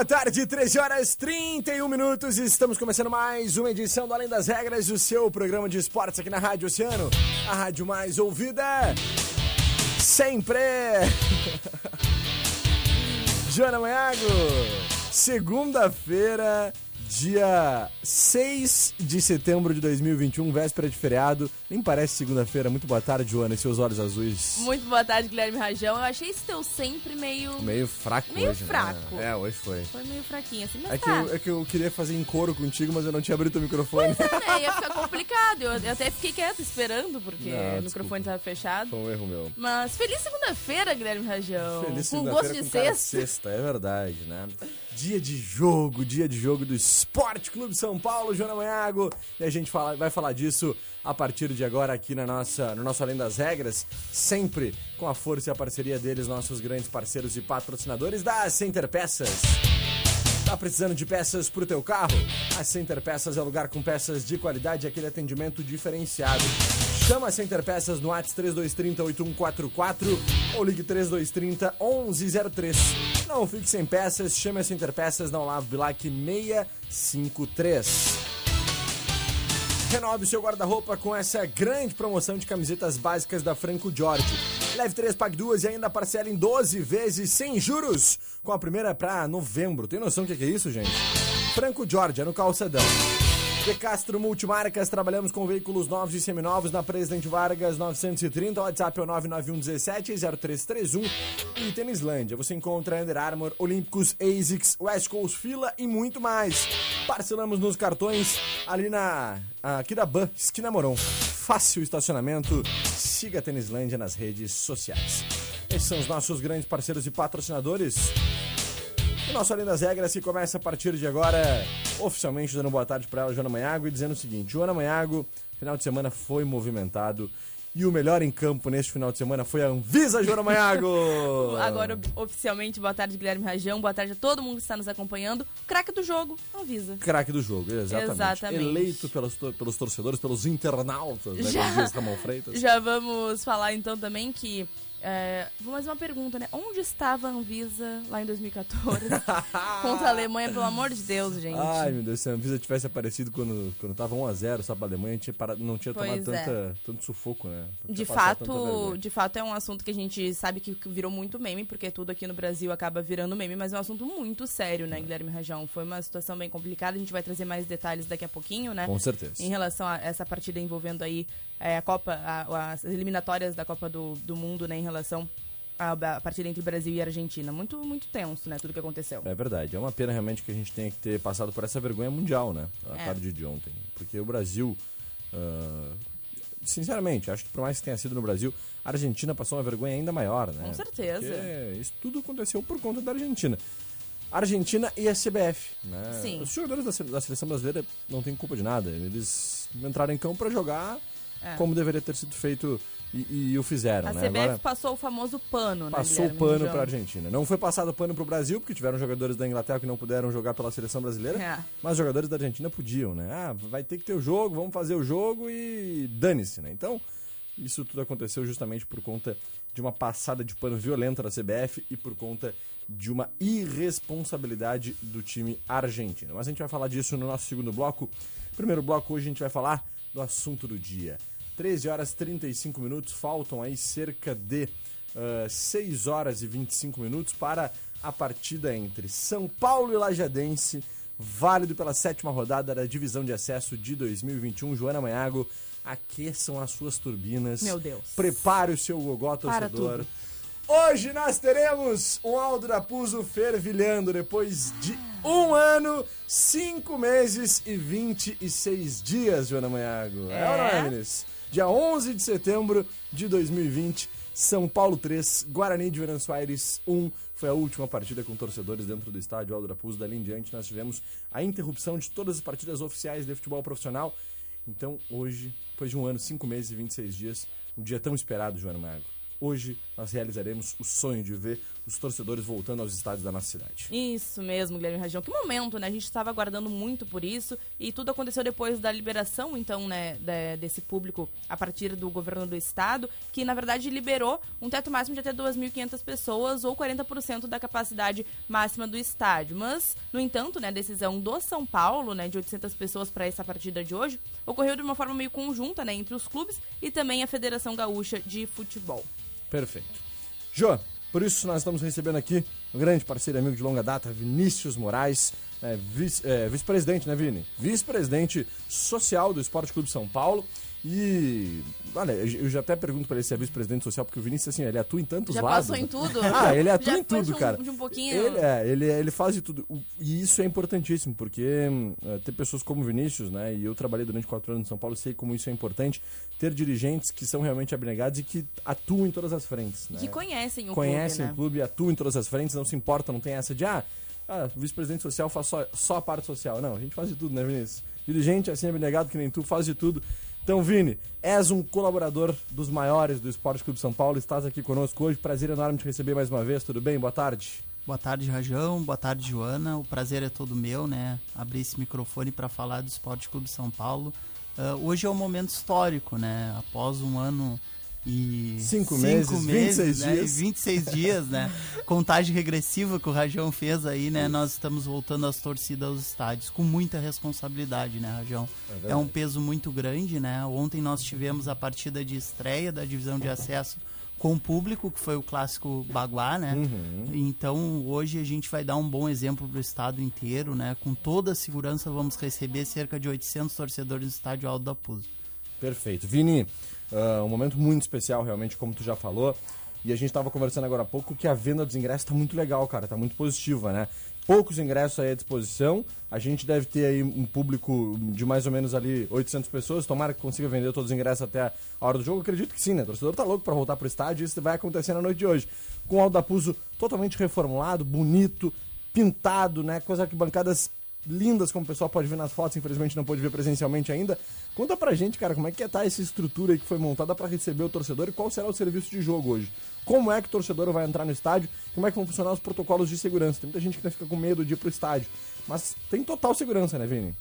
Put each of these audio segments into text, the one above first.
Boa tarde, 13 horas 31 minutos. Estamos começando mais uma edição do Além das Regras, o seu programa de esportes aqui na Rádio Oceano, a rádio mais ouvida sempre. Joana Maiago, segunda-feira, dia 6 de setembro de 2021, véspera de feriado. Nem parece segunda-feira. Muito boa tarde, Joana, e seus olhos azuis. Muito boa tarde, Guilherme Rajão. Eu achei esse teu sempre meio. Meio fraco Meio hoje, fraco. né? É, hoje foi. Foi meio fraquinho assim, mas É que, tá. eu, é que eu queria fazer em coro contigo, mas eu não tinha abrido o microfone. É, ia ficar complicado. Eu, eu até fiquei quieto esperando, porque Não, o microfone tava fechado. Foi um erro meu. Mas feliz segunda-feira, Guilherme Rajão. Feliz Com segunda-feira gosto de com sexta. sexta, é verdade, né? Dia de jogo, dia de jogo do Esporte Clube São Paulo, Joana Manhago. E a gente fala- vai falar disso a partir de agora aqui na nossa, no nosso Além das Regras, sempre com a força e a parceria deles, nossos grandes parceiros e patrocinadores da Center Peças. Tá precisando de peças pro teu carro? A Center Peças é lugar com peças de qualidade e aquele atendimento diferenciado. Chama a Center Peças no WhatsApp 3230 8144 ou ligue 3230 1103. Não fique sem peças, chame a Center Peças na Olavo Bilac 653. Renove seu guarda-roupa com essa grande promoção de camisetas básicas da Franco Jorge. Leve 3, pague duas e ainda parcela em 12 vezes sem juros. Com a primeira pra novembro. Tem noção do que que é isso, gente? Franco Jorge, é no calçadão. De Castro Multimarcas, trabalhamos com veículos novos e seminovos na Presidente Vargas 930, o WhatsApp é o 99117 0331 e Tênislândia. Você encontra Under Armour, Olímpicos, ASICS, West Coast Fila e muito mais. Parcelamos nos cartões ali na aqui da Ban, esquina Moron. Fácil estacionamento. Siga a Tênislândia nas redes sociais. Esses são os nossos grandes parceiros e patrocinadores. O nosso Além das Regras que começa a partir de agora, oficialmente dando boa tarde para ela, Joana Manhago, e dizendo o seguinte: Joana Manhago, final de semana foi movimentado. E o melhor em campo neste final de semana foi a Anvisa, Joana Manhago! Agora, oficialmente, boa tarde, Guilherme Rajão. Boa tarde a todo mundo que está nos acompanhando. Craque do jogo, avisa. Craque do jogo, exatamente. Exatamente. Eleito pelos, pelos torcedores, pelos internautas, né? Já. Ramon Freitas. Já vamos falar então também que. É, vou mais uma pergunta, né? Onde estava a Anvisa lá em 2014 contra a Alemanha, pelo amor de Deus, gente? Ai, meu Deus, se a Anvisa tivesse aparecido quando, quando tava 1x0 só pra Alemanha, tinha parado, não tinha Pois tomado é. tanta, tanto sufoco, né? De fato, de fato é um assunto que a gente sabe que virou muito meme, porque tudo aqui no Brasil acaba virando meme, mas é um assunto muito sério, né, Guilherme Rajão? Foi uma situação bem complicada, a gente vai trazer mais detalhes daqui a pouquinho, né? Com certeza. Em relação a essa partida envolvendo aí é, a Copa, a- as eliminatórias da Copa do, do Mundo, né, relação à, à partida entre Brasil e Argentina. Muito, muito tenso, né, tudo que aconteceu. É verdade. É uma pena realmente que a gente tenha que ter passado por essa vergonha mundial, né? A É. tarde de ontem. Porque o Brasil. ah, sinceramente, acho que por mais que tenha sido no Brasil, a Argentina passou uma vergonha ainda maior, né? Com certeza. Porque isso tudo aconteceu por conta da Argentina. Argentina e a CBF, né? Sim. Os jogadores da, da seleção brasileira não têm culpa de nada. Eles entraram em campo para jogar É. como deveria ter sido feito e, e o fizeram, A né? CBF Agora- passou o famoso pano, né, Passou o pano para a Argentina. Não foi passado pano para o Brasil, porque tiveram jogadores da Inglaterra que não puderam jogar pela seleção brasileira, É. mas jogadores da Argentina podiam, né? Ah, vai ter que ter o jogo, vamos fazer o jogo e dane-se, né? Então, isso tudo aconteceu justamente por conta de uma passada de pano violenta da CBF e por conta de uma irresponsabilidade do time argentino. Mas a gente vai falar disso no nosso segundo bloco. Primeiro bloco, hoje a gente vai falar do assunto do dia. 13 horas e 35 minutos, faltam aí cerca de ah, 6 horas e 25 minutos para a partida entre São Paulo e Lajadense, válido pela sétima rodada da divisão de acesso de 2021. Joana Manhago, aqueçam as suas turbinas. Meu Deus. Prepare o seu gogó torcedor. Hoje nós teremos um Aldo da Puso fervilhando depois de um ano, cinco meses e 26 dias, Joana Manhago. É, é ou não é, Vinícius? Dia 11 de setembro de 2020, São Paulo 3, Guarani de Venâncio Aires 1. Foi a última partida com torcedores dentro do estádio Aldo da Puso. Dali em diante nós tivemos a interrupção de todas as partidas oficiais de futebol profissional. Então hoje, depois de um ano, cinco meses e 26 dias, um dia tão esperado, Joana Manhago Hoje nós realizaremos o sonho de ver os torcedores voltando aos estádios da nossa cidade. Isso mesmo, Guilherme Rajão. Que momento, né? A gente estava aguardando muito por isso e tudo aconteceu depois da liberação, então, né, desse público a partir do governo do estado, que na verdade liberou um teto máximo de até 2.500 pessoas ou 40% da capacidade máxima do estádio. Mas, no entanto, né, a decisão do São Paulo, né, de 800 pessoas para essa partida de hoje, ocorreu de uma forma meio conjunta, né, entre os clubes e também a Federação Gaúcha de Futebol. Perfeito. Jô, por isso nós estamos recebendo aqui um grande parceiro e amigo de longa data, Vinícius Moraes, é, vice-presidente, é, vice né, Vini? Vice-presidente social do Esporte Clube São Paulo e, olha, eu já até pergunto para ele se é vice-presidente social, porque o Vinícius, assim, ele atua em tantos já lados. Já passou em tudo? ah, ele atua já em tudo, um, cara. De um pouquinho... Ele, é, ele, ele faz de tudo. E isso é importantíssimo, porque é, ter pessoas como o Vinícius, né, e eu trabalhei durante quatro anos em São Paulo, sei como isso é importante, ter dirigentes que são realmente abnegados e que atuam em todas as frentes. Né? Que conhecem o conhecem clube, o clube, atuam em todas as frentes, não se importa, não tem essa de, ah, ah vice-presidente social faz só, só a parte social. Não, a gente faz de tudo, né, Vinícius? Dirigente, assim, abnegado que nem tu, faz de tudo. Então, Vini, és um colaborador dos maiores do Esporte Clube São Paulo, estás aqui conosco hoje. Prazer enorme te receber mais uma vez, tudo bem? Boa tarde. Boa tarde, Rajão. Boa tarde, Joana. O prazer é todo meu, né? Abrir esse microfone para falar do Esporte Clube São Paulo. Uh, hoje é um momento histórico, né? Após um ano e cinco, cinco meses, meses 26 né? dias. 26 dias, né? Contagem regressiva que o Rajão fez aí, né? Nós estamos voltando às torcidas aos estádios com muita responsabilidade, né, Rajão? É, é, um peso muito grande, né? Ontem nós tivemos a partida de estreia da divisão de acesso com o público, que foi o clássico Baguá, né? Uhum. Então, hoje a gente vai dar um bom exemplo para o estado inteiro, né? Com toda a segurança, vamos receber cerca de 800 torcedores no estádio Alto da Puso. Perfeito. Vini, Uh, um momento muito especial, realmente, como tu já falou. E a gente estava conversando agora há pouco que a venda dos ingressos está muito legal, cara, está muito positiva, né? Poucos ingressos aí à disposição. A gente deve ter aí um público de mais ou menos ali 800 pessoas. Tomara que consiga vender todos os ingressos até a hora do jogo. Acredito que sim, né? O torcedor tá louco para voltar pro estádio isso vai acontecer na noite de hoje. Com o Aldapuzo totalmente reformulado, bonito, pintado, né? Com as arquibancadas lindas, como o pessoal pode ver nas fotos, infelizmente não pode ver presencialmente ainda. Conta pra gente, cara, como é que tá essa estrutura que foi montada para receber o torcedor e qual será o serviço de jogo hoje? Como é que o torcedor vai entrar no estádio? Como é que vão funcionar os protocolos de segurança? Tem muita gente que fica com medo de ir pro estádio, mas tem total segurança, né, Vini?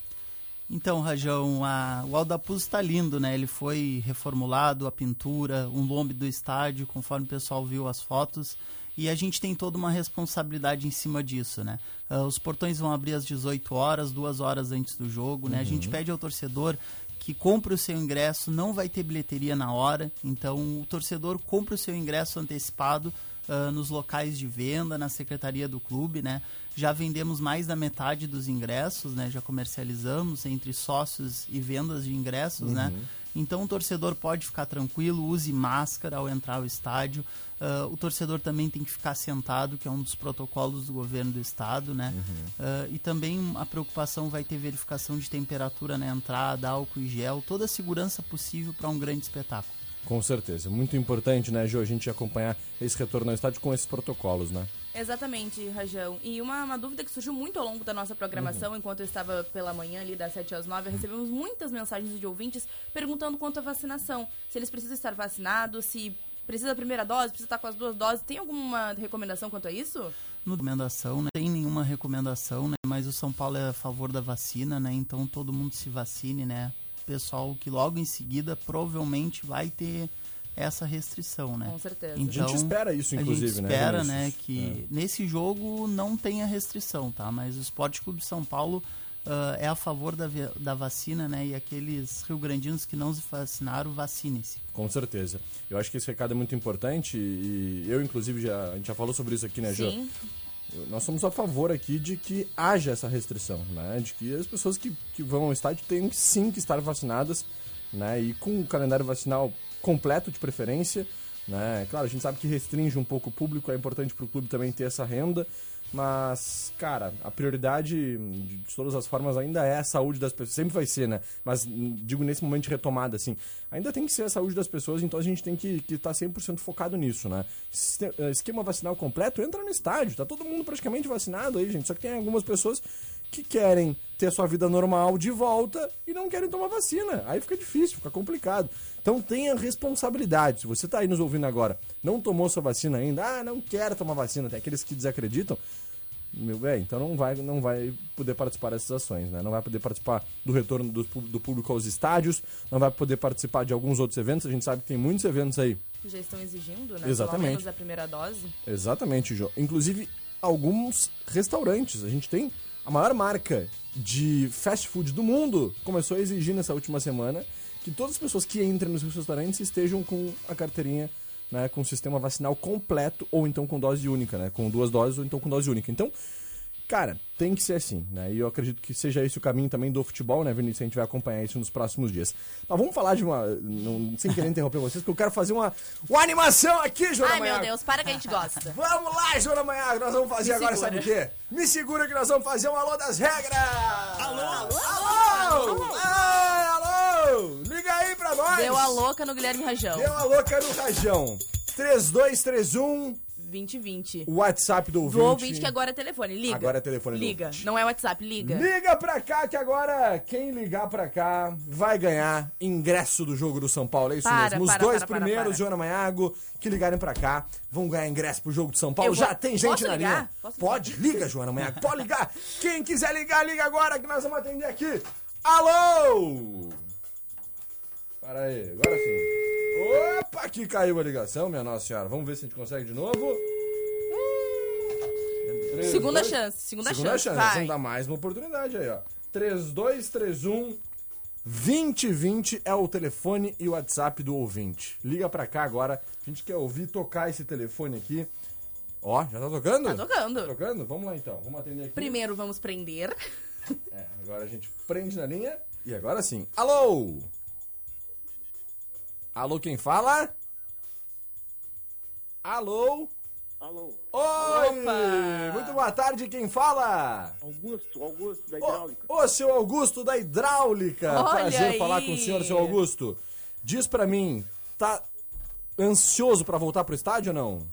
Então, Rajão, a, o Aldapuz está lindo, né? Ele foi reformulado, a pintura, um lombe do estádio, conforme o pessoal viu as fotos e a gente tem toda uma responsabilidade em cima disso, né? Uh, os portões vão abrir às 18 horas, duas horas antes do jogo, né? Uhum. A gente uhum. pede ao torcedor que compre o seu ingresso, não vai ter bilheteria na hora, então o torcedor compra o seu ingresso antecipado uh, nos locais de venda, na secretaria do clube, né? Já vendemos mais da metade dos ingressos, né? Já comercializamos entre sócios e vendas de ingressos, né? uhum. né? Então o torcedor pode ficar tranquilo, use máscara ao entrar ao estádio. Uh, o torcedor também tem que ficar sentado, que é um dos protocolos do governo do estado, né? Uhum. Uh, e também a preocupação vai ter verificação de temperatura na entrada, álcool e gel, toda a segurança possível para um grande espetáculo. Com certeza. Muito importante, né, Jô, a gente acompanhar esse retorno ao estádio com esses protocolos, né? Exatamente, Rajão. E uma, uma, dúvida que surgiu muito ao longo da nossa programação, uhum. enquanto eu estava pela manhã ali das 7 às 9, recebemos muitas mensagens de ouvintes perguntando quanto à vacinação. Se eles precisam estar vacinados, se precisa da primeira dose, precisa estar com as duas doses. Tem alguma recomendação quanto a isso? No recomendação, não né? tem nenhuma recomendação, né? Mas o São Paulo é a favor da vacina, né? Então todo mundo se vacine, né? Pessoal que logo em seguida provavelmente vai ter essa restrição, né? Com certeza. Então, a gente espera isso, inclusive, a gente né? espera, né, né que é. nesse jogo não tenha restrição, tá? Mas o Esporte Clube de São Paulo uh, é a favor da, da vacina, né? E aqueles rio-grandinos que não se vacinaram, vacinem-se. Com certeza. Eu acho que esse recado é muito importante e eu, inclusive, já, a gente já falou sobre isso aqui, né, Jô? Sim. Nós somos a favor aqui de que haja essa restrição, né? De que as pessoas que, que vão ao estádio tenham sim que estar vacinadas, né? E com o calendário vacinal completo de preferência, Né? Claro, a gente sabe que restringe um pouco o público, é importante para o clube também ter essa renda, mas, cara, a prioridade de todas as formas ainda é a saúde das pessoas. Sempre vai ser, né? Mas digo nesse momento de retomada, assim, ainda tem que ser a saúde das pessoas, então a gente tem que estar tá 100% focado nisso, né? Eh, esquema vacinal completo, entra no estádio, tá todo mundo praticamente vacinado aí, gente. Só que tem algumas pessoas que querem ter sua vida normal de volta e não querem tomar vacina. Aí fica difícil, fica complicado. Então tenha responsabilidade. Se você está aí nos ouvindo agora, não tomou sua vacina ainda, ah, não quero tomar vacina, tem aqueles que desacreditam. Meu bem, então não vai, não vai poder participar dessas ações, né? Não vai poder participar do retorno do, do público aos estádios, não vai poder participar de alguns outros eventos. A gente sabe que tem muitos eventos aí. Que já estão exigindo, né? Exatamente. Pelo menos a primeira dose. Exatamente, João. Inclusive, alguns restaurantes. A gente tem a maior marca de fast food do mundo começou a exigir nessa última semana que todas as pessoas que entrem nos restaurantes estejam com a carteirinha, né, com o sistema vacinal completo ou então com dose única, né, com duas doses ou então com dose única. Então, Cara, tem que ser assim, né? E eu acredito que seja esse o caminho também do futebol, né, Vinícius? A gente vai acompanhar isso nos próximos dias. Mas vamos falar de uma. Não, sem querer interromper vocês, porque eu quero fazer uma, uma animação aqui, Joana Ai, meu Deus, para que a gente gosta. vamos lá, Joana Manhago, nós vamos fazer Me agora, segura. sabe o quê? Me segura que nós vamos fazer um alô das regras! Alô! Alô! Alô! alô. alô. Nós! Deu a louca no Guilherme Rajão. Deu a louca no Rajão. 3231 2020. O WhatsApp do ouvinte. Do ouvinte que agora é telefone. Liga. Agora é telefone Liga. Não é WhatsApp, liga. Liga pra cá que agora quem ligar pra cá vai ganhar ingresso do jogo do São Paulo. É isso para, mesmo. Os para, dois para, primeiros, Joana Manhago, que ligarem pra cá, vão ganhar ingresso pro jogo do São Paulo. Vou... Já tem gente Posso na ligar? linha. Posso Pode, liga, Joana Manhago. Pode ligar. Quem quiser ligar, liga agora que nós vamos atender aqui. Alô! Para aí, agora sim. Opa, aqui caiu a ligação, minha Nossa Senhora. Vamos ver se a gente consegue de novo. segunda chance, segunda, segunda chance. chance. Vamos dar mais uma oportunidade aí, ó. 3231 2020 é o telefone e o WhatsApp do ouvinte. Liga pra cá agora. A gente quer ouvir tocar esse telefone aqui. Ó, já tá tocando? Tá tocando. Tá tocando? Vamos lá então. Vamos atender aqui. Primeiro vamos prender. É, agora a gente prende na linha. E agora sim. Alô? Alô, quem fala? Alô? Alô? Oi! Opa! Muito boa tarde, quem fala? Augusto, Augusto da Hidráulica. Ô, ô, seu Augusto da Hidráulica! Olha Prazer aí. falar com o senhor, seu Augusto. Diz pra mim, tá ansioso pra voltar pro estádio ou não?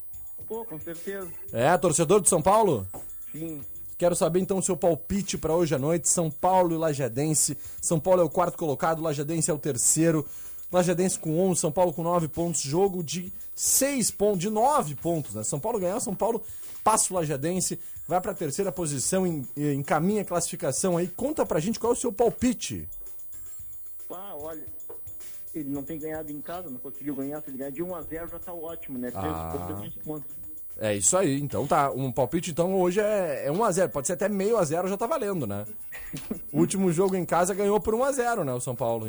Pô, com certeza. É, torcedor de São Paulo? Sim. Quero saber então o seu palpite pra hoje à noite. São Paulo e Lajadense. São Paulo é o quarto colocado, Lajadense é o terceiro. Lajadense com 11, São Paulo com 9 pontos. Jogo de 6 pontos, de 9 pontos, né? São Paulo ganhar, São Paulo passa o Lajadense, vai pra terceira posição, em- encaminha a classificação aí. Conta pra gente qual é o seu palpite. Ah, olha. Ele não tem ganhado em casa, não conseguiu ganhar. Se ele ganhar de 1 a 0 já tá ótimo, né? Ah. pontos. É isso aí, então tá. Um palpite então hoje é, é 1x0. Pode ser até meio a 0 já tá valendo, né? O último jogo em casa ganhou por 1x0, né? O São Paulo.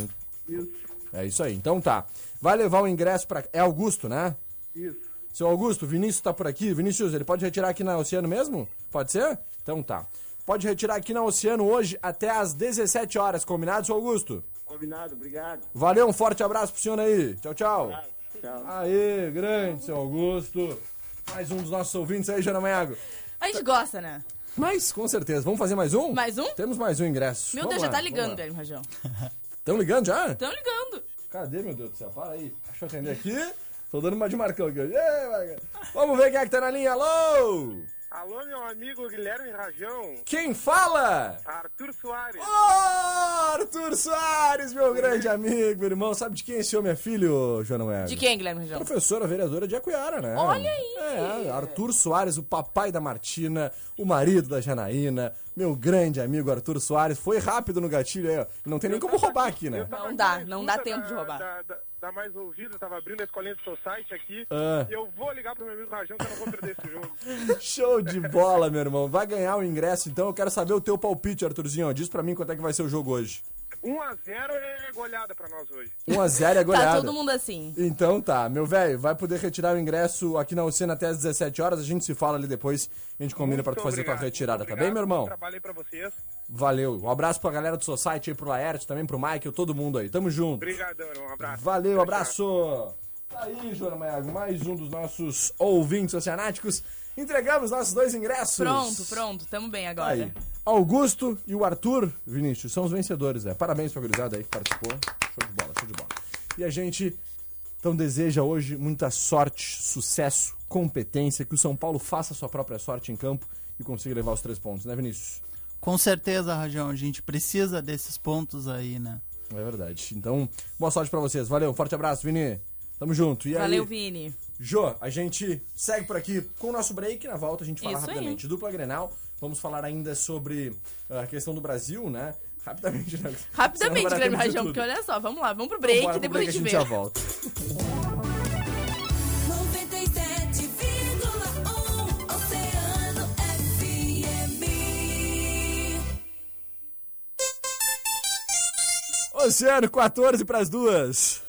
Isso, É isso aí, então tá. Vai levar o ingresso pra. É Augusto, né? isso. Seu Augusto, Vinícius tá por aqui. Vinícius, ele pode retirar aqui na Oceano mesmo? Pode ser? Então tá. Pode retirar aqui na Oceano hoje até às 17 horas, combinado, seu Augusto? Combinado, obrigado. Valeu, um forte abraço pro senhor aí. Tchau, tchau. Tchau. Aê, grande, seu Augusto. Mais um dos nossos ouvintes aí, Jana Maiago. A gente gosta, né? Mas, com certeza. Vamos fazer mais um? Mais um? Temos mais um ingresso. Meu Vamos Deus, já lá, tá vamos ligando. Guilherme Rajão. Tão ligando já? Estão ligando. Cadê, meu Deus do céu? Para aí. Deixa eu atender aqui. Tô dando uma de Marcão aqui. Vamos ver quem é que tá na linha. Alô! Alô, meu amigo Guilherme Rajão, Quem fala? Arthur Soares. Ô, Arthur Soares, meu grande amigo, irmão. Sabe de quem esse homem é filho, Joana Moega? De quem, Guilherme Rajão? Professora vereadora de Acuiara, né? Olha aí! É, Arthur Soares, o papai da Martina, o marido da Janaína, meu grande amigo Arthur Soares. Foi rápido no gatilho aí, ó. Não tem nem como roubar aqui, né? Não dá, não dá tempo de da- roubar. Da, da- da mais ouvida, tava abrindo a escolinha do Society aqui. Ah. E eu vou ligar pro meu amigo Rajão que eu não vou perder esse jogo. Show de bola, meu irmão. Vai ganhar o ingresso, então. Eu quero saber o teu palpite, Arthurzinho. Diz pra mim quanto é que vai ser o jogo hoje. 1x0 é goleada pra nós hoje. 1x0 é Tá goleada. todo mundo assim. Então tá, meu velho, vai poder retirar o ingresso aqui na Oceana até às 17 horas. A gente se fala ali depois. A gente combina pra tu fazer tua obrigado, retirada, muito tá bem, meu obrigado. irmão? Trabalhei pra vocês. Valeu. Um abraço pra galera do Society aí, pro Laerte, também pro Michael, todo mundo aí. Tamo junto. Obrigadão, irmão. Um abraço. Valeu, abraço. Tá aí, Joana Maiago, mais um dos nossos ouvintes oceanáticos. Entregamos nossos dois ingressos. Pronto, pronto, tamo bem agora. aí. Augusto e o Arthur Vinícius são os vencedores, né? Parabéns pra gurizada aí que participou. Show de bola, show de bola. E a gente então deseja hoje muita sorte, sucesso, competência, que o São Paulo faça a sua própria sorte em campo e consiga levar os três pontos, né, Vinícius? Com certeza, Rajão, a gente precisa desses pontos aí, né? É verdade. Então, boa sorte pra vocês. Valeu, forte abraço, Vini. Tamo junto. E Valeu, aí, Vini. Jô, a gente segue por aqui com o nosso break. Na volta a gente fala Isso aí. rapidamente. Dupla Grenal. Vamos falar ainda sobre ah, a questão do Brasil, né? Rapidamente, né? Rapidamente, Guilherme Rajão, porque olha só, vamos lá, vamos pro break e depois break, a gente já vê. volta. 97,1 Oceano FM. Oceano, 14 pras duas.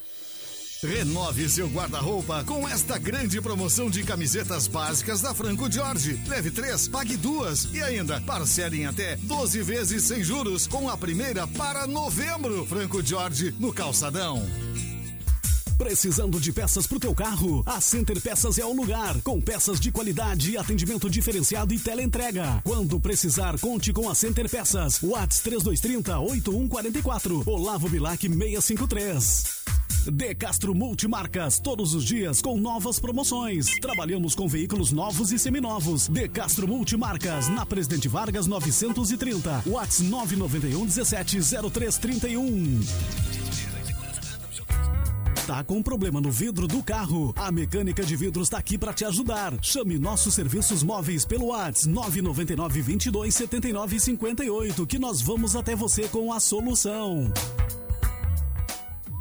Renove seu guarda-roupa com esta grande promoção de camisetas básicas da Franco Jorge. Leve três, pague duas e ainda parcele em até 12 vezes sem juros com a primeira para novembro. Franco Jorge no calçadão. Precisando de peças pro teu carro? A Center Peças é o lugar. Com peças de qualidade, atendimento diferenciado e teleentrega. Quando precisar, conte com a Center Peças. Whats 3230 8144. Olavo Bilac 653. De Castro Multimarcas, todos os dias com novas promoções. Trabalhamos com veículos novos e seminovos. De Castro Multimarcas, na Presidente Vargas 930. Whats 991 17 0331. Tá com problema no vidro do carro? A mecânica de vidros está aqui para te ajudar. Chame nossos serviços móveis pelo WhatsApp 999 22 79 58 que nós vamos até você com a solução.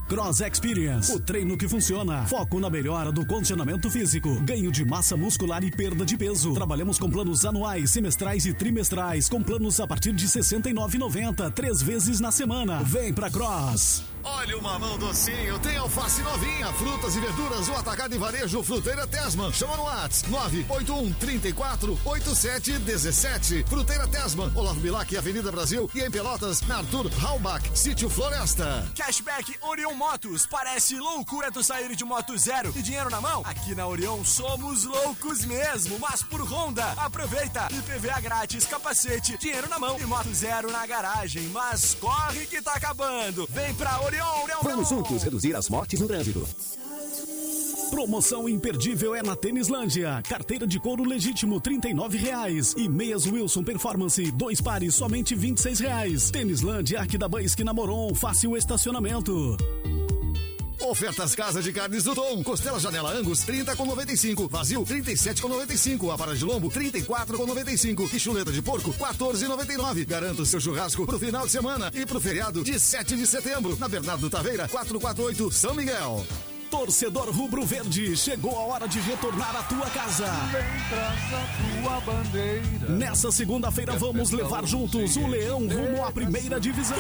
Cross Experience, o treino que funciona. Foco na melhora do condicionamento físico, ganho de massa muscular e perda de peso. Trabalhamos com planos anuais, semestrais e trimestrais, com planos a partir de R$ 69,90, três vezes na semana. Vem pra Cross. Olha o mamão docinho, tem alface novinha, frutas e verduras, o atacado e varejo, Fruteira Tesman. Chama no WhatsApp 981 34 87 17. Fruteira Tesman, Olavo Bilac, Avenida Brasil e em Pelotas, na Arthur Halbach, Sítio Floresta. Cashback Orion Motos. Parece loucura tu sair de moto zero e dinheiro na mão? Aqui na Orion somos loucos mesmo, mas por Honda. Aproveita! IPVA grátis, capacete, dinheiro na mão e moto zero na garagem. Mas corre que tá acabando. Vem pra Vamos juntos reduzir as mortes no trânsito. Promoção imperdível é na Tênislândia. Carteira de couro legítimo 39 reais. E meias Wilson Performance, dois pares, somente 26 reais. Tênislândia, Arquidaban, esquina Moron, fácil estacionamento. Ofertas Casa de Carnes do Tom. Costela Janela Angus, 30 com 95. Vazio, 37 com 95. A vara de lombo, 34 com 95. E chuleta de porco, 14,99. Garanta o seu churrasco pro final de semana e pro feriado de 7 de setembro. Na Bernardo Taveira, 448, São Miguel. Torcedor Rubro Verde, chegou a hora de retornar à tua casa. Nessa segunda-feira vamos levar juntos o Leão rumo à primeira divisão.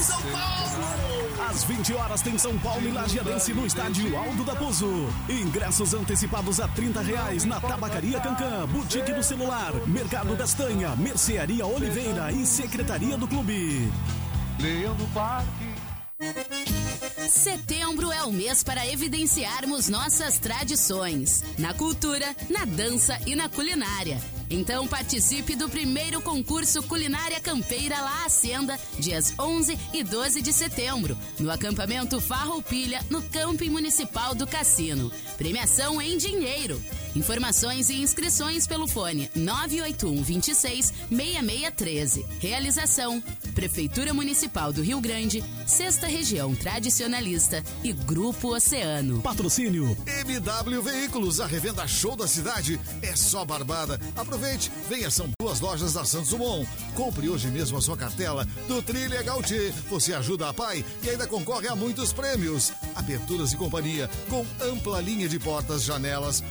São Paulo! Às 20 horas tem São Paulo e Lajeadense no estádio Aldo da Pozo. Ingressos antecipados a 30 reais na Tabacaria Cancan, Boutique do Celular, Mercado Castanha, Mercearia Oliveira e Secretaria do Clube. Setembro é o mês para evidenciarmos nossas tradições, na cultura, na dança e na culinária. Então participe do primeiro concurso Culinária Campeira La Hacienda, dias 11 e 12 de setembro, no acampamento Farroupilha, no Camping Municipal do Cassino. Premiação em dinheiro. Informações e inscrições pelo fone 981 26 6613. Realização: Prefeitura Municipal do Rio Grande, Sexta Região Tradicionalista e Grupo Oceano. Patrocínio MW Veículos, a revenda show da cidade é só barbada. Aproveite, venha, são duas lojas da Santos Dumont. Compre hoje mesmo a sua cartela do Trilha Gautier. Você ajuda a pai e ainda concorre a muitos prêmios. Aberturas e companhia, com ampla linha de portas, janelas,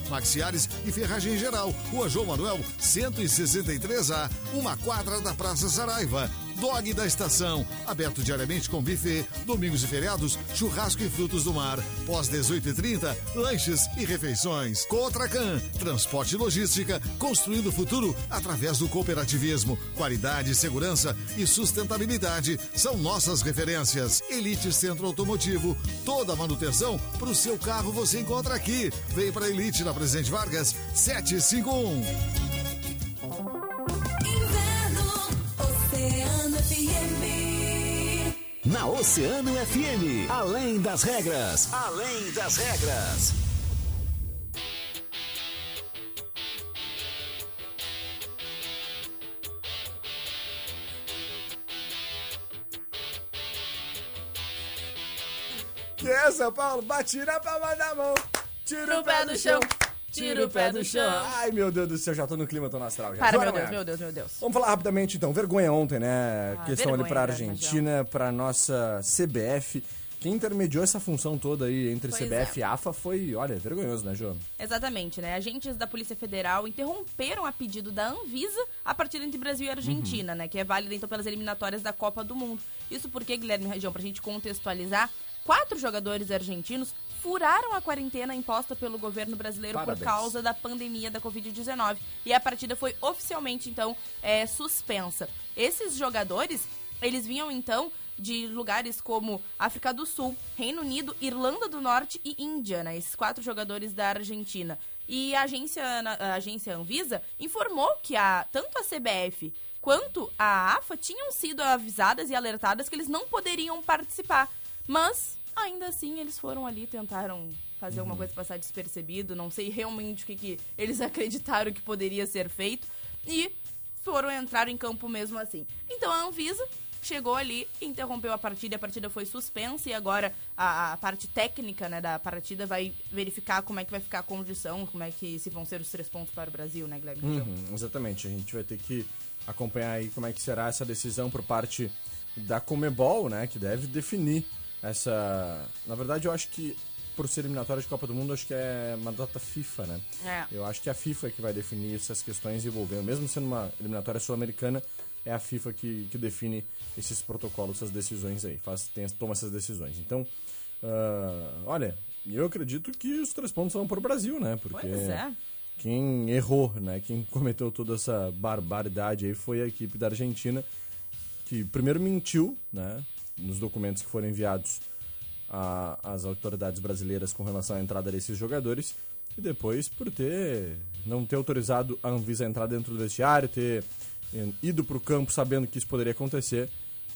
e ferragem em geral. Rua João Manuel, 163A, uma quadra da Praça Saraiva. Dog da Estação, aberto diariamente com buffet, domingos e feriados, churrasco e frutos do mar. Pós 18h30, lanches e refeições. Cotracan, transporte e logística, construindo o futuro através do cooperativismo. Qualidade, segurança e sustentabilidade são nossas referências. Elite Centro Automotivo, toda a manutenção para o seu carro você encontra aqui. Vem para Elite na Presidente Vargas 751. FM. Na Oceano FM, além das regras, além das regras. Que é, São Paulo? Bate na palma da mão. Tira o pé do chão. Tira o pé do chão. Ai, meu Deus do céu, já tô no clima, tô no astral. Já. Para, meu Deus, meu Deus, meu Deus. Vamos falar rapidamente então. Vergonha ontem, né? Ah, Questão ali pra né, Argentina, pra nossa CBF. Quem intermediou essa função toda aí entre Pois CBF é. e AFA foi, olha, vergonhoso, né, João? Exatamente, né? Agentes da Polícia Federal interromperam a pedido da Anvisa a partida entre Brasil e Argentina, né? Que é válida então pelas eliminatórias da Copa do Mundo. Isso porque, Guilherme Região, pra gente contextualizar, quatro jogadores argentinos furaram a quarentena imposta pelo governo brasileiro Parabéns. por causa da pandemia da Covid-19. E a partida foi oficialmente, então, é, suspensa. Esses jogadores, eles vinham, então, de lugares como África do Sul, Reino Unido, Irlanda do Norte e Índia, né? Esses quatro jogadores da Argentina. E a agência, a agência Anvisa informou que a, tanto a CBF quanto a AFA tinham sido avisadas e alertadas que eles não poderiam participar. Mas, ainda assim, eles foram ali, tentaram fazer alguma coisa passar despercebido. Não sei realmente o que, que eles acreditaram que poderia ser feito. E foram entrar em campo mesmo assim. Então a Anvisa chegou ali, interrompeu a partida, a partida foi suspensa e agora a, a parte técnica né, da partida vai verificar como é que vai ficar a condição, como é que se vão ser os três pontos para o Brasil, né, Guilherme? Uhum, exatamente. A gente vai ter que acompanhar aí como é que será essa decisão por parte da Comebol, né? Que deve definir essa. Na verdade, eu acho que por ser eliminatória de Copa do Mundo, acho que é uma data FIFA, né? É. Eu acho que a FIFA é que vai definir essas questões envolvendo, mesmo sendo uma eliminatória sul-americana, é a FIFA que, que define esses protocolos, essas decisões aí, faz, tem, toma essas decisões. Então, ah, olha, eu acredito que os três pontos vão para o Brasil, né? Porque Pois é. quem errou, né? Quem cometeu toda essa barbaridade aí foi a equipe da Argentina, que primeiro mentiu, né? Nos documentos que foram enviados às autoridades brasileiras com relação à entrada desses jogadores e depois por ter não ter autorizado a Anvisa a entrar dentro do vestiário, ter eh, ido para o campo sabendo que isso poderia acontecer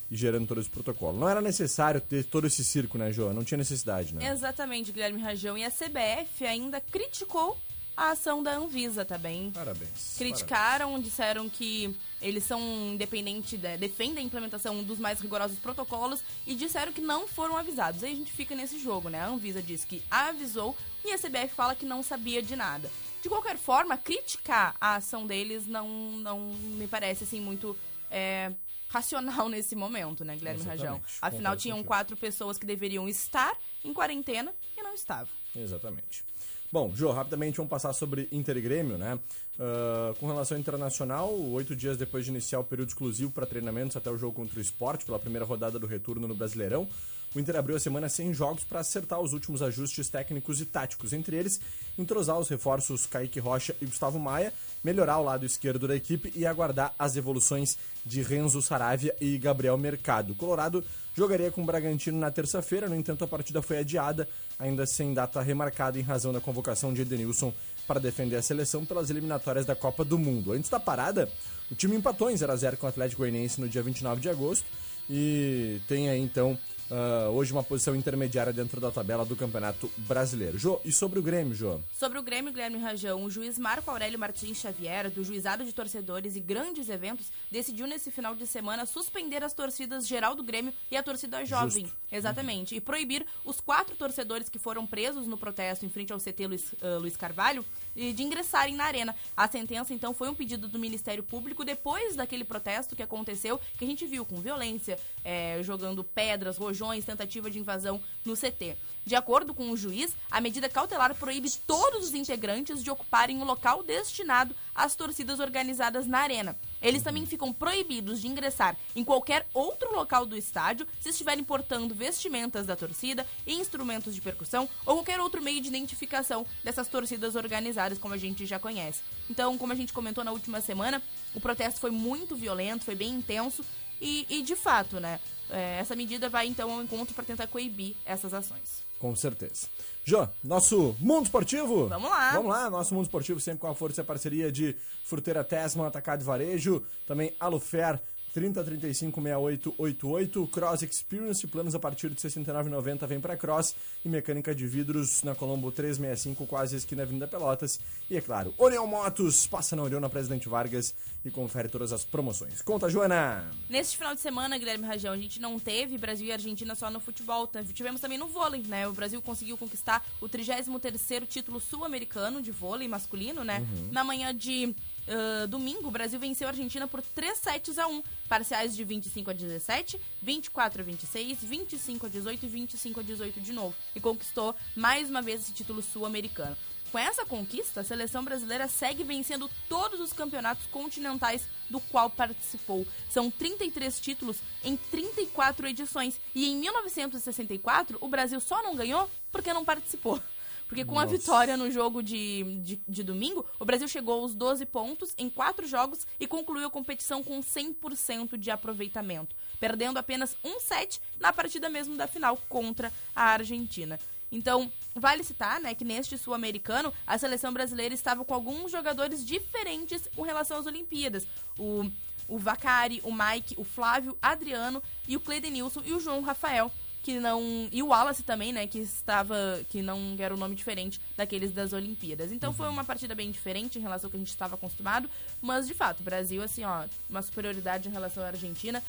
e gerando todo esse protocolo. Não era necessário ter todo esse circo, né, João? Não tinha necessidade, né? Exatamente, Guilherme Rajão. E a CBF ainda criticou a ação da Anvisa também. Parabéns. Criticaram, disseram que eles são independentes, né, defendem a implementação dos mais rigorosos protocolos e disseram que não foram avisados. Aí a gente fica nesse jogo, né? A Anvisa diz que avisou e a CBF fala que não sabia de nada. De qualquer forma, criticar a ação deles não, não me parece assim muito é, racional nesse momento, né, Guilherme Exatamente, Rajão? Afinal, tinham quatro pessoas que deveriam estar em quarentena e não estavam. Exatamente. Bom, Jô, rapidamente vamos passar sobre Inter e Grêmio, né? Ah, com relação ao internacional, oito dias depois de iniciar o período exclusivo para treinamentos até o jogo contra o Sport, pela primeira rodada do retorno no Brasileirão, o Inter abriu a semana sem jogos para acertar os últimos ajustes técnicos e táticos, entre eles entrosar os reforços Kaique Rocha e Gustavo Maia, melhorar o lado esquerdo da equipe e aguardar as evoluções de Renzo Saravia e Gabriel Mercado. Colorado jogaria com o Bragantino na terça-feira, no entanto a partida foi adiada, ainda sem data remarcada em razão da convocação de Edenilson para defender a seleção pelas eliminatórias da Copa do Mundo. Antes da parada, o time empatou em 0x0 com o Atlético Goianiense no dia 29 de agosto e tem aí então ah, hoje uma posição intermediária dentro da tabela do Campeonato Brasileiro. Jô, e sobre o Grêmio, Jô? Sobre o Grêmio Guilherme Rajão, o juiz Marco Aurélio Martins Xavier, do Juizado de Torcedores e Grandes Eventos, decidiu nesse final de semana suspender as torcidas geral do Grêmio e a torcida jovem. Exatamente. E proibir os quatro torcedores que foram presos no protesto em frente ao CT Luiz, ah, Luiz Carvalho de ingressarem na arena. A sentença, então, foi um pedido do Ministério Público depois daquele protesto que aconteceu, que a gente viu com violência, eh, jogando pedras, rojões, tentativa de invasão no CT. De acordo com o juiz, a medida cautelar proíbe todos os integrantes de ocuparem o local destinado às torcidas organizadas na arena. Eles também ficam proibidos de ingressar em qualquer outro local do estádio se estiverem portando vestimentas da torcida, instrumentos de percussão ou qualquer outro meio de identificação dessas torcidas organizadas, como a gente já conhece. Então, como a gente comentou na última semana, o protesto foi muito violento, foi bem intenso e, e de fato, né? É, essa medida vai então ao encontro para tentar coibir essas ações. Com certeza. Jô, nosso mundo esportivo? Vamos lá. Vamos lá, nosso mundo esportivo sempre com a força e a parceria de Fruteira Tesman, Atacado e Varejo, também Alufer 30 35 68 88, Cross Experience, planos a partir de 69,90 vem para Cross e mecânica de vidros na Colombo 365, quase esquina Avenida Pelotas. E é claro, Orion Motos, passa na Orion na Presidente Vargas e confere todas as promoções. Conta, Joana! Neste final de semana, Guilherme Rajão, a gente não teve Brasil e Argentina só no futebol, tá? tivemos também no vôlei, né? O Brasil conseguiu conquistar o 33º título sul-americano de vôlei masculino, né? Na manhã de uh, domingo, o Brasil venceu a Argentina por 3 sets a 1, parciais de 25 a 17, 24 a 26, 25 a 18 e 25 a 18 de novo, e conquistou mais uma vez esse título sul-americano. Com essa conquista, a seleção brasileira segue vencendo todos os campeonatos continentais do qual participou. São 33 títulos em 34 edições. E em 1964, o Brasil só não ganhou porque não participou. Porque com a Nossa. vitória no jogo de, de, de domingo, o Brasil chegou aos 12 pontos em 4 jogos e concluiu a competição com 100% de aproveitamento, perdendo apenas um set na partida mesmo da final contra a Argentina. Então, vale citar, né, que neste sul-americano, a seleção brasileira estava com alguns jogadores diferentes com relação às Olimpíadas. O, o Vacari, o Mike, o Flávio, Adriano e o Cleidenilson e o João Rafael, que não. E o Wallace também, né, que estava. que não era o nome diferente daqueles das Olimpíadas. Então foi uma partida bem diferente em relação ao que a gente estava acostumado. Mas, de fato, o Brasil, assim, ó, uma superioridade em relação à Argentina.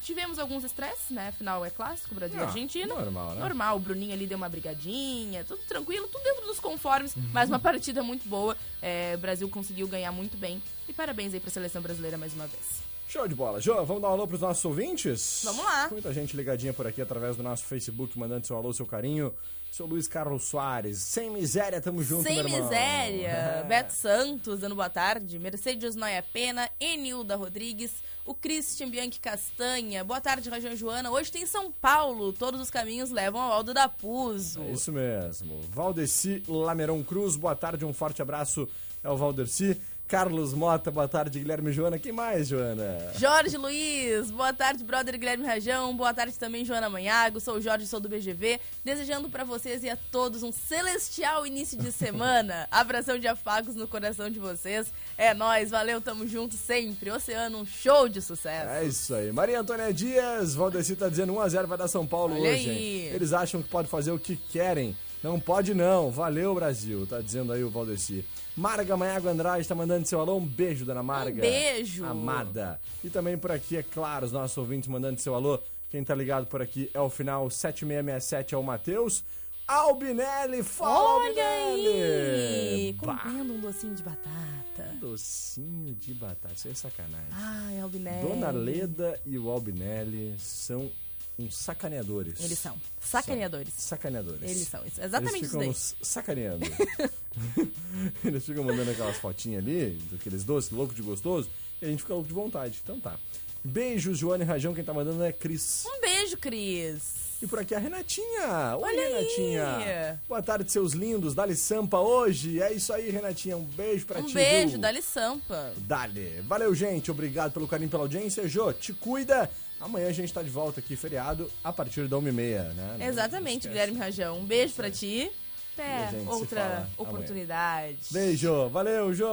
Tivemos alguns estresses, né? Afinal, é clássico, Brasil e Ah, Argentina. normal, né? Normal, o Bruninho ali deu uma brigadinha, tudo tranquilo, tudo dentro dos conformes, mas uma partida muito boa. É, o Brasil conseguiu ganhar muito bem. E parabéns aí pra seleção brasileira mais uma vez. Show de bola. Jô, vamos dar um alô pros nossos ouvintes? Vamos lá. Muita gente ligadinha por aqui através do nosso Facebook, mandando seu alô, seu carinho. Seu Luiz Carlos Soares. Sem miséria, tamo junto, Sem miséria. É. Beto Santos, dando boa tarde. Mercedes Noia Pena. Enilda Rodrigues. O Christian Bianchi Castanha. Boa tarde, Rajão Joana. Hoje tem São Paulo. Todos os caminhos levam ao Aldo da Puso. É isso mesmo. Valdeci Lameron Cruz, boa tarde, um forte abraço. É o Valdeci. Carlos Mota, boa tarde, Guilherme Joana. Quem mais, Joana? Jorge Luiz, boa tarde, brother Guilherme Rajão. Boa tarde também, Joana Manhago. Sou o Jorge, sou do BGV. Desejando pra vocês e a todos um celestial início de semana. Abração de afagos no coração de vocês. É nóis, valeu, tamo junto sempre. Oceano, um show de sucesso. É isso aí. Maria Antônia Dias, Valdeci tá dizendo 1x0 vai dar São Paulo Olha hoje. Eles acham que pode fazer o que querem. Não pode não. Valeu, Brasil. Tá dizendo aí o Valdeci. Marga Maiago Andrade tá mandando seu alô. Um beijo, dona Marga. Um beijo. Amada. E também por aqui, é claro, os nossos ouvintes mandando seu alô. Quem tá ligado por aqui é o final 7667, é o Matheus. Albinelli, fala Olha aí! Albinelli! Bah, Comendo um docinho de batata. docinho de batata, isso é sacanagem. Ai, Albinelli. Dona Leda e o Albinelli são uns sacaneadores. Eles são sacaneadores. Sacaneadores. Eles são isso. Exatamente Eles isso ficam daí. nos sacaneando. Eles ficam mandando aquelas fotinhas ali, daqueles doces, louco de gostoso, e a gente fica louco de vontade. Então tá. Beijos, Joane Rajão. Quem tá mandando é Cris. Um beijo, Cris. E por aqui a Renatinha. Oi, Olha aí. Renatinha. Boa tarde, seus lindos. Dali Sampa hoje. É isso aí, Renatinha. Um beijo pra Um ti. beijo, viu? Dali Sampa. Dale. Valeu, gente. Obrigado pelo carinho, pela audiência. Jô, te cuida. Amanhã a gente tá de volta aqui, feriado, a partir da 1h30, né? Exatamente. Guilherme Rajão. Um beijo pra ti. Até outra fala amanhã. oportunidade. Beijo. Valeu, Jô.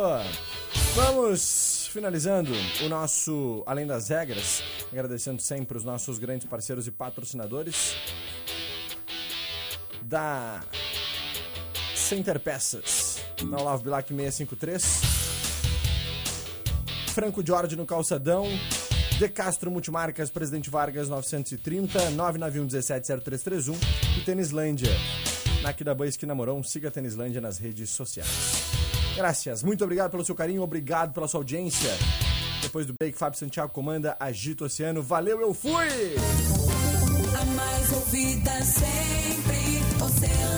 Vamos finalizando o nosso Além das Regras, agradecendo sempre os nossos grandes parceiros e patrocinadores da Center Peças, na Olavo Bilac 653, Franco Jorge no Calçadão, De Castro Multimarcas, Presidente Vargas 930, 991 17 0331 e Tênislândia. Na Aquidabã Esquina Morão, siga a Tênislândia nas redes sociais. Graças, muito obrigado pelo seu carinho, obrigado pela sua audiência. Depois do break, Fábio Santiago comanda Agito Oceano. Valeu, eu fui! A mais ouvida sempre Oceano.